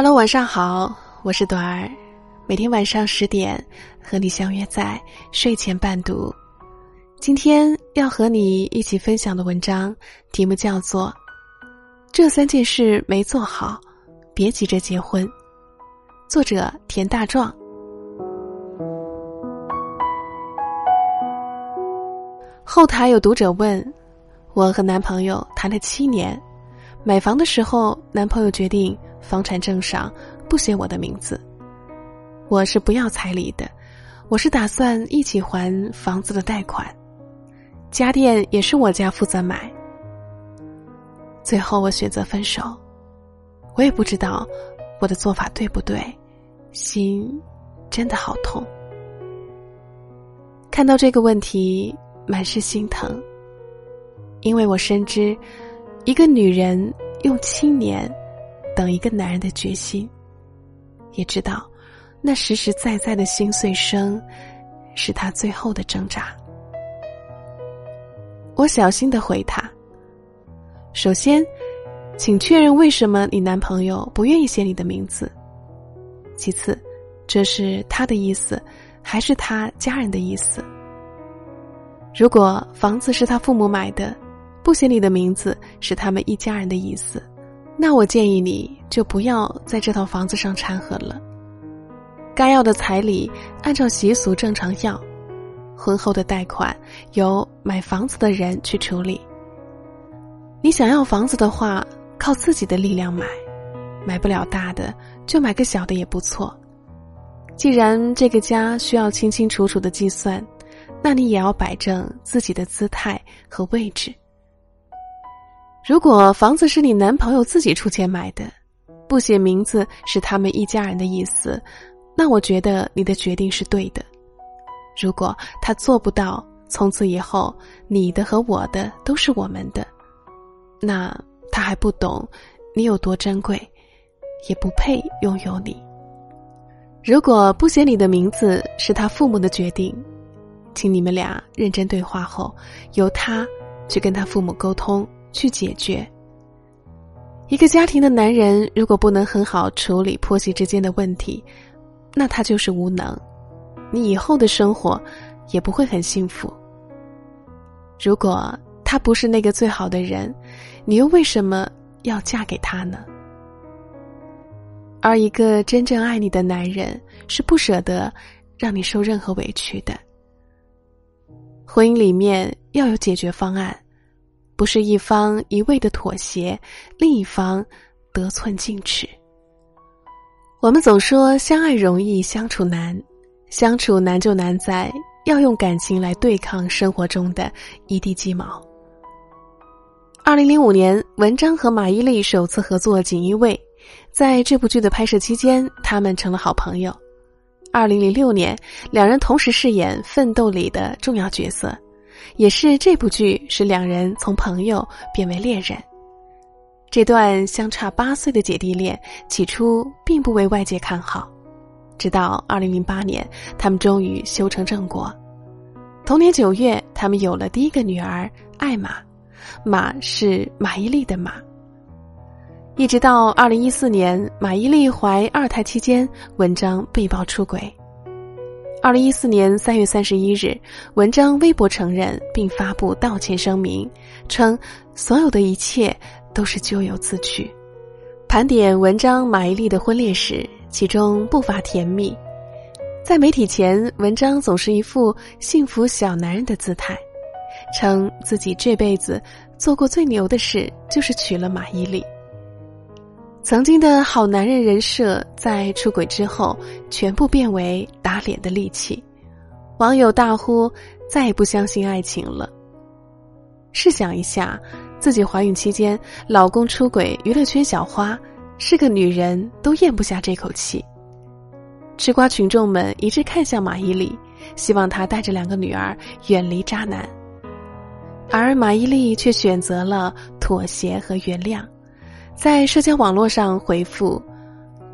Hello，晚上好，我是朵儿，每天晚上十点和你相约在睡前伴读。今天要和你一起分享的文章题目叫做《这三件事没做好，别急着结婚》，作者田大壮。后台有读者问：我和男朋友谈了七年，买房的时候，男朋友决定。房产证上不写我的名字，我是不要彩礼的，我是打算一起还房子的贷款，家电也是我家负责买。最后我选择分手，我也不知道我的做法对不对，心真的好痛。看到这个问题，满是心疼，因为我深知，一个女人用七年。等一个男人的决心，也知道那实实在在的心碎声，是他最后的挣扎。我小心的回他：首先，请确认为什么你男朋友不愿意写你的名字；其次，这是他的意思，还是他家人的意思？如果房子是他父母买的，不写你的名字是他们一家人的意思。那我建议你就不要在这套房子上掺和了。该要的彩礼按照习俗正常要，婚后的贷款由买房子的人去处理。你想要房子的话，靠自己的力量买，买不了大的就买个小的也不错。既然这个家需要清清楚楚的计算，那你也要摆正自己的姿态和位置。如果房子是你男朋友自己出钱买的，不写名字是他们一家人的意思，那我觉得你的决定是对的。如果他做不到，从此以后你的和我的都是我们的，那他还不懂你有多珍贵，也不配拥有你。如果不写你的名字是他父母的决定，请你们俩认真对话后，由他去跟他父母沟通。去解决一个家庭的男人，如果不能很好处理婆媳之间的问题，那他就是无能，你以后的生活也不会很幸福。如果他不是那个最好的人，你又为什么要嫁给他呢？而一个真正爱你的男人，是不舍得让你受任何委屈的。婚姻里面要有解决方案。不是一方一味的妥协，另一方得寸进尺。我们总说相爱容易相处难，相处难就难在要用感情来对抗生活中的一地鸡毛。二零零五年，文章和马伊琍首次合作《锦衣卫》，在这部剧的拍摄期间，他们成了好朋友。二零零六年，两人同时饰演《奋斗》里的重要角色。也是这部剧使两人从朋友变为恋人。这段相差八岁的姐弟恋起初并不为外界看好，直到二零零八年，他们终于修成正果。同年九月，他们有了第一个女儿艾玛，马是马伊琍的马。一直到二零一四年，马伊琍怀二胎期间，文章被曝出轨。二零一四年三月三十一日，文章微博承认并发布道歉声明，称所有的一切都是咎由自取。盘点文章马伊琍的婚恋史，其中不乏甜蜜。在媒体前，文章总是一副幸福小男人的姿态，称自己这辈子做过最牛的事就是娶了马伊琍。曾经的好男人人设，在出轨之后，全部变为打脸的利器。网友大呼：“再也不相信爱情了。”试想一下，自己怀孕期间，老公出轨，娱乐圈小花是个女人都咽不下这口气。吃瓜群众们一致看向马伊琍，希望她带着两个女儿远离渣男，而马伊琍却选择了妥协和原谅。在社交网络上回复：“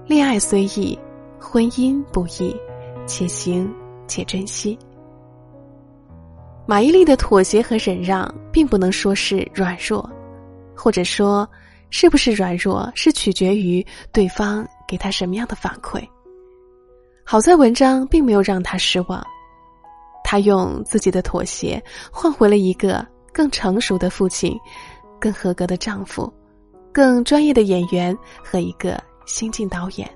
恋爱虽易，婚姻不易，且行且珍惜。”马伊琍的妥协和忍让，并不能说是软弱，或者说，是不是软弱是取决于对方给给他什么样的反馈。好在文章并没有让他失望，他用自己的妥协换回了一个更成熟的父亲、更合格的丈夫、更专业的演员和一个新晋导演。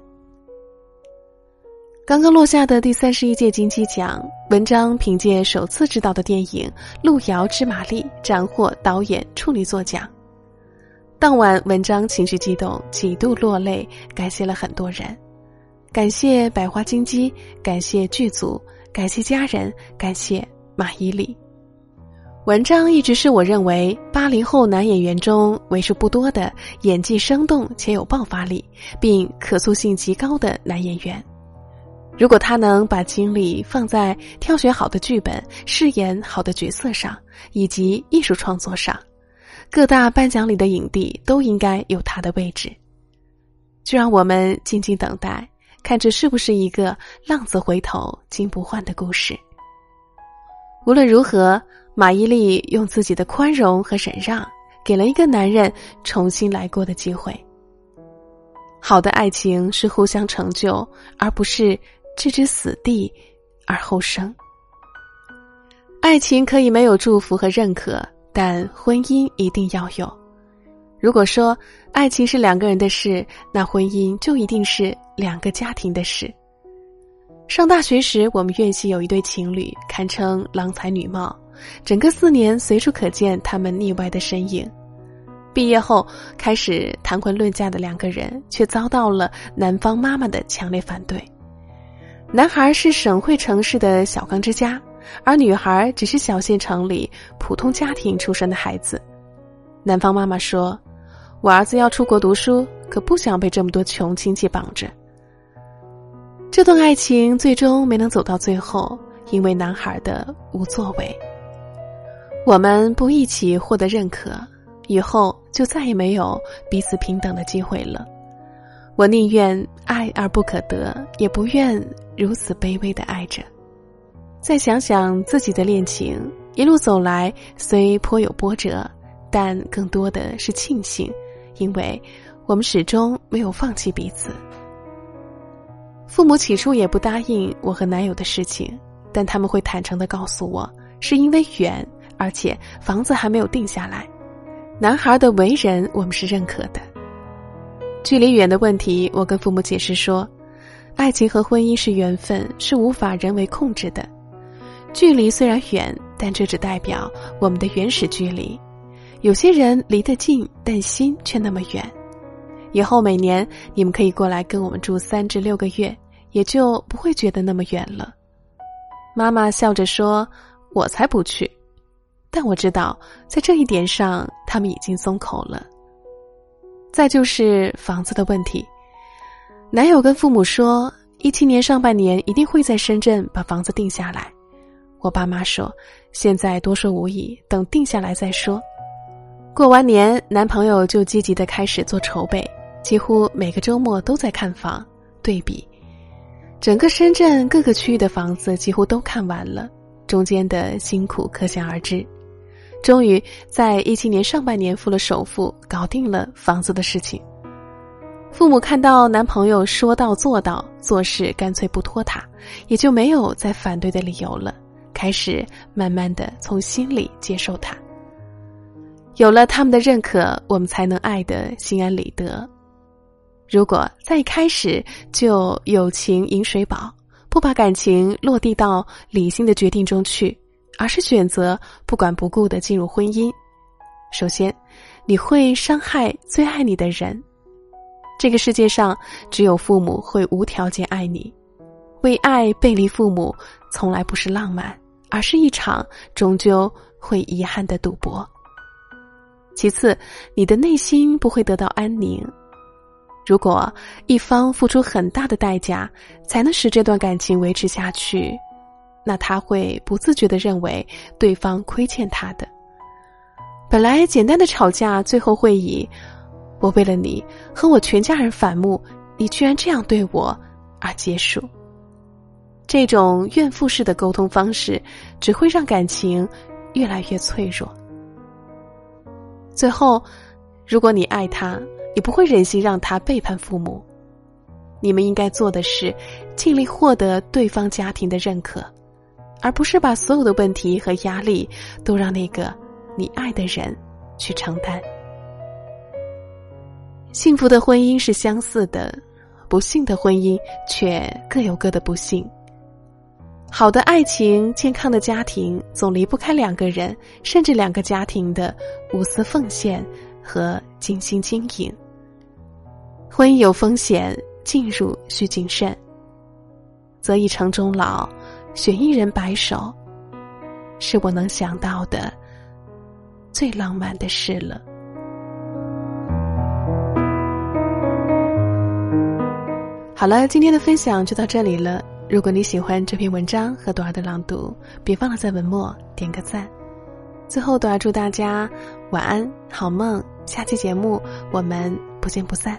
刚刚落下的第三十一届金鸡奖，文章凭借首次执导的电影《路遥知马力》斩获导演处女作奖。当晚，文章情绪激动，几度落泪，感谢了很多人，感谢百花金鸡，感谢剧组，感谢家人，感谢马伊琍。文章一直是我认为八零后男演员中为数不多的演技生动且有爆发力，并可塑性极高的男演员。如果他能把精力放在挑选好的剧本、饰演好的角色上，以及艺术创作上，各大颁奖里的影帝都应该有他的位置。就让我们静静等待，看这是不是一个浪子回头金不换的故事。无论如何，马伊琍用自己的宽容和忍让，给了一个男人重新来过的机会。好的爱情是互相成就，而不是。置之死地而后生。爱情可以没有祝福和认可，但婚姻一定要有。如果说爱情是两个人的事，那婚姻就一定是两个家庭的事。上大学时，我们院系有一对情侣，堪称郎才女貌，整个四年随处可见他们腻歪的身影。毕业后开始谈婚论嫁的两个人，却遭到了男方妈妈的强烈反对。男孩是省会城市的小康之家，而女孩只是小县城里普通家庭出身的孩子。男方妈妈说：“我儿子要出国读书，可不想被这么多穷亲戚绑着。”这段爱情最终没能走到最后，因为男孩的无作为。我们不一起获得认可，以后就再也没有彼此平等的机会了。我宁愿爱而不可得，也不愿。如此卑微的爱着，再想想自己的恋情，一路走来虽颇有波折，但更多的是庆幸，因为我们始终没有放弃彼此。父母起初也不答应我和男友的事情，但他们会坦诚的告诉我，是因为远，而且房子还没有定下来。男孩的为人我们是认可的，距离远的问题，我跟父母解释说。爱情和婚姻是缘分，是无法人为控制的。距离虽然远，但这只代表我们的原始距离。有些人离得近，但心却那么远。以后每年你们可以过来跟我们住三至六个月，也就不会觉得那么远了。妈妈笑着说：“我才不去。”但我知道，在这一点上，他们已经松口了。再就是房子的问题。男友跟父母说，一七年上半年一定会在深圳把房子定下来。我爸妈说，现在多说无益，等定下来再说。过完年，男朋友就积极的开始做筹备，几乎每个周末都在看房对比。整个深圳各个区域的房子几乎都看完了，中间的辛苦可想而知。终于在一七年上半年付了首付，搞定了房子的事情。父母看到男朋友说到做到，做事干脆不拖沓，也就没有再反对的理由了。开始慢慢的从心里接受他。有了他们的认可，我们才能爱得心安理得。如果在一开始就友情饮水饱，不把感情落地到理性的决定中去，而是选择不管不顾的进入婚姻，首先，你会伤害最爱你的人。这个世界上，只有父母会无条件爱你。为爱背离父母，从来不是浪漫，而是一场终究会遗憾的赌博。其次，你的内心不会得到安宁。如果一方付出很大的代价才能使这段感情维持下去，那他会不自觉的认为对方亏欠他的。本来简单的吵架，最后会以。我为了你和我全家人反目，你居然这样对我，而结束。这种怨妇式的沟通方式，只会让感情越来越脆弱。最后，如果你爱他，也不会忍心让他背叛父母。你们应该做的是，尽力获得对方家庭的认可，而不是把所有的问题和压力都让那个你爱的人去承担。幸福的婚姻是相似的，不幸的婚姻却各有各的不幸。好的爱情、健康的家庭，总离不开两个人，甚至两个家庭的无私奉献和精心经营。婚姻有风险。进入需谨慎，择一城终老，选一人白首，是我能想到的最浪漫的事了。好了，今天的分享就到这里了。如果你喜欢这篇文章和朵儿的朗读，别忘了在文末点个赞。最后，朵儿祝大家晚安，好梦。下期节目我们不见不散。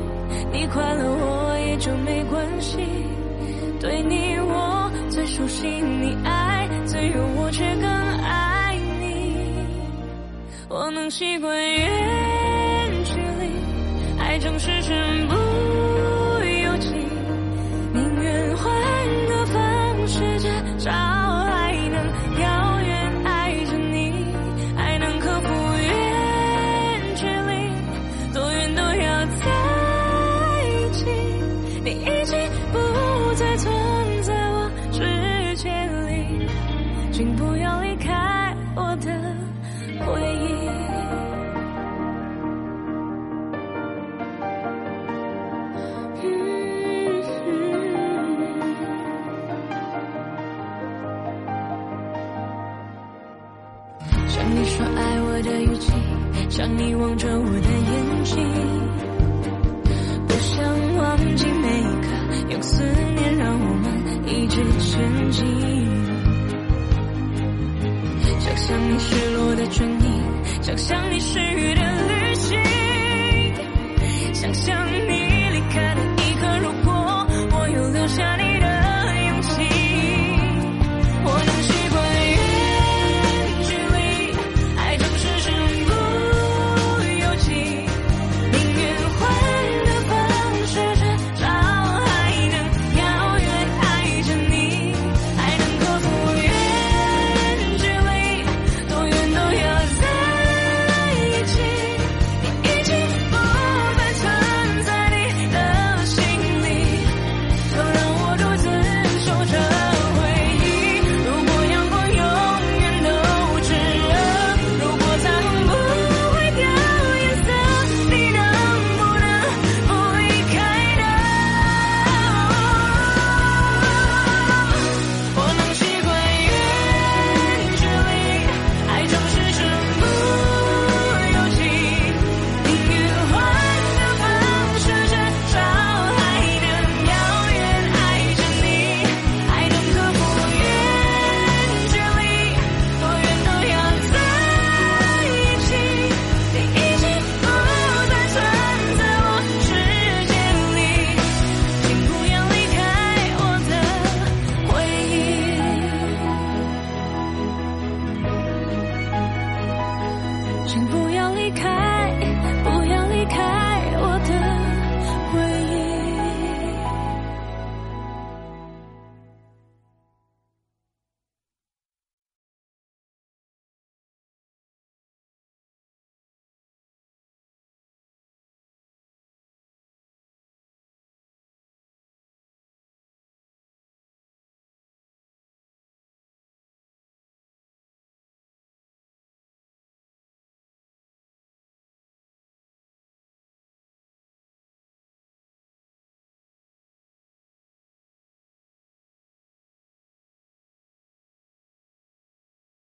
你快乐我也就没关系。对你我最熟悉，你爱自由我却更爱你。我能习惯远距离，爱总是身不你